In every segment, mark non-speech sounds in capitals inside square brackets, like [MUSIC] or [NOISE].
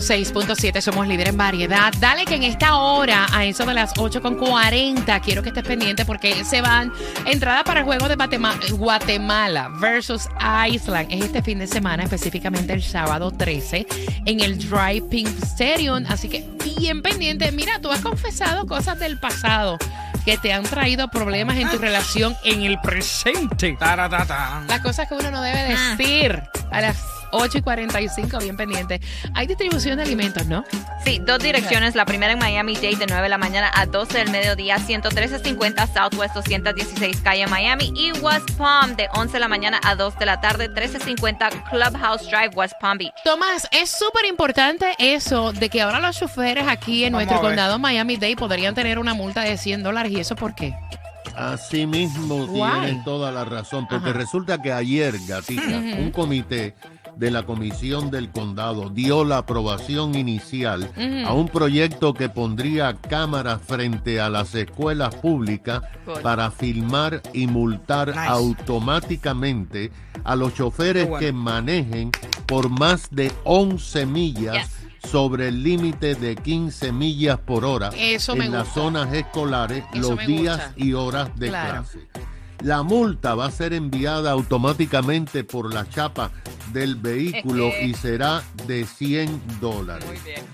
6.7, somos líderes en variedad. Dale que en esta hora, a eso de las 8.40, quiero que estés pendiente porque se van entrada para el juego de Batema- Guatemala versus Iceland. Es este fin de semana, específicamente el sábado 13, en el Dry Pink Stadium. Así que bien pendiente. Mira, tú has confesado cosas del pasado que te han traído problemas en tu relación en el presente. Las cosas que uno no debe decir a las 8 y 45, bien pendiente. Hay distribución de alimentos, ¿no? Sí, dos direcciones. La primera en Miami-Dade de 9 de la mañana a 12 del mediodía, 11350 Southwest 216 calle Miami. Y West Palm de 11 de la mañana a 2 de la tarde, 1350 Clubhouse Drive, West Palm Beach. Tomás, es súper importante eso de que ahora los choferes aquí en Vamos nuestro condado Miami-Dade podrían tener una multa de 100 dólares. ¿Y eso por qué? Así mismo Guay. tienen toda la razón, porque Ajá. resulta que ayer, Gatita, un comité de la Comisión del Condado dio la aprobación inicial a un proyecto que pondría cámaras frente a las escuelas públicas Cool. para filmar y multar Nice. automáticamente a los choferes bueno. que manejen por más de 11 millas sobre el límite de 15 millas por hora Eso en las zonas escolares Eso los días gusta. y horas de Claro. clase. La multa va a ser enviada automáticamente por la chapa del vehículo y [LAUGHS] será de 100 dólares. bien.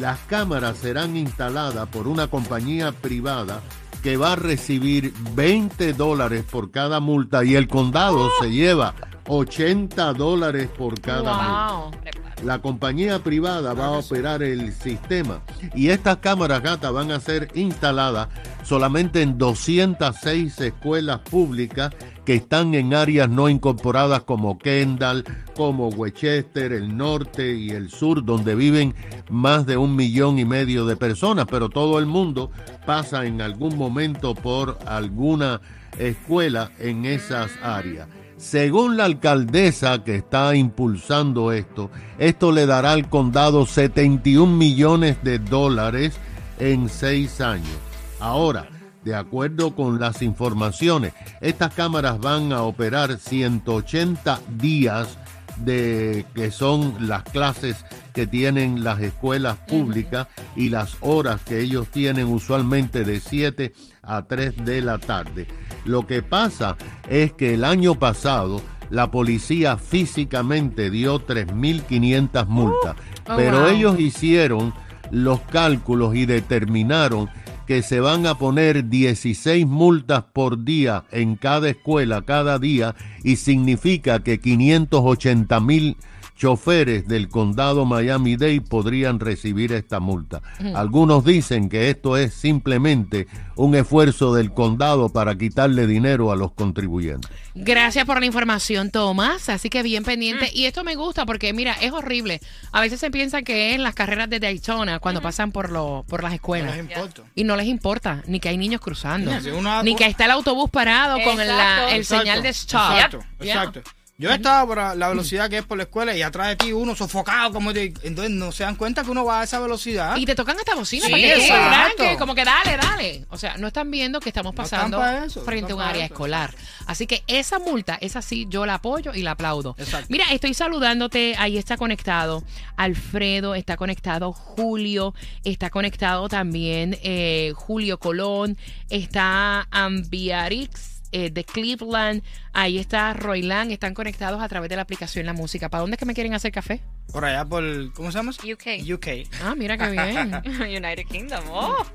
Las cámaras serán instaladas por una compañía privada que va a recibir 20 dólares por cada multa y el condado se lleva 80 dólares por cada multa. La compañía privada va a operar el sistema y estas cámaras gata van a ser instaladas solamente en 206 escuelas públicas que están en áreas no incorporadas como Kendall, como Westchester, el norte y el sur, donde viven más de un millón y medio de personas, pero todo el mundo pasa en algún momento por alguna escuela en esas áreas. Según la alcaldesa que está impulsando esto, esto le dará al condado 71 millones de dólares en seis años. Ahora, de acuerdo con las informaciones, estas cámaras van a operar 180 días de que son las clases que tienen las escuelas públicas y las horas que ellos tienen usualmente de 7 a 3 de la tarde. Lo que pasa es que el año pasado la policía físicamente dio 3.500 multas, Oh, pero wow. ellos hicieron los cálculos y determinaron que se van a poner 16 multas por día en cada escuela cada día y significa que 580 mil choferes del condado Miami-Dade podrían recibir esta multa. Algunos dicen que esto es simplemente un esfuerzo del condado para quitarle dinero a los contribuyentes. Gracias por la información, Tomás. Así que bien pendiente. Y esto me gusta porque, mira, es horrible. A veces se piensa que es las carreras de Daytona cuando pasan por, lo, por las No escuelas. les importa. Y no les importa, ni que hay niños cruzando, Sí, ni que está el autobús parado con la- Exacto. el Exacto, señal de stop. Exacto, Yeah. Yo estaba por la- velocidad que es por la escuela y atrás de ti uno sofocado, como de, entonces no se dan cuenta que uno va a esa velocidad. Y te tocan esta bocina Sí, para que tú arranques, como que dale, dale. O sea, no están viendo que estamos pasando pa' eso, no frente a un área eso, escolar. Así que esa multa, esa sí, yo la apoyo y la aplaudo. Exacto. Mira, estoy saludándote, ahí está conectado Alfredo, está conectado Julio, está conectado también eh, Julio Colón, está Ambiarix. Eh, de Cleveland, ahí está Roylan, están conectados a través de la aplicación La Música. ¿Para dónde es que me quieren hacer café? Por allá por, ¿cómo se llama? UK. UK. Ah, mira qué bien. [LAUGHS] United Kingdom. Oh.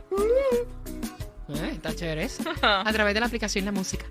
Eh, está chévere eso. [LAUGHS] A través de la aplicación La Música.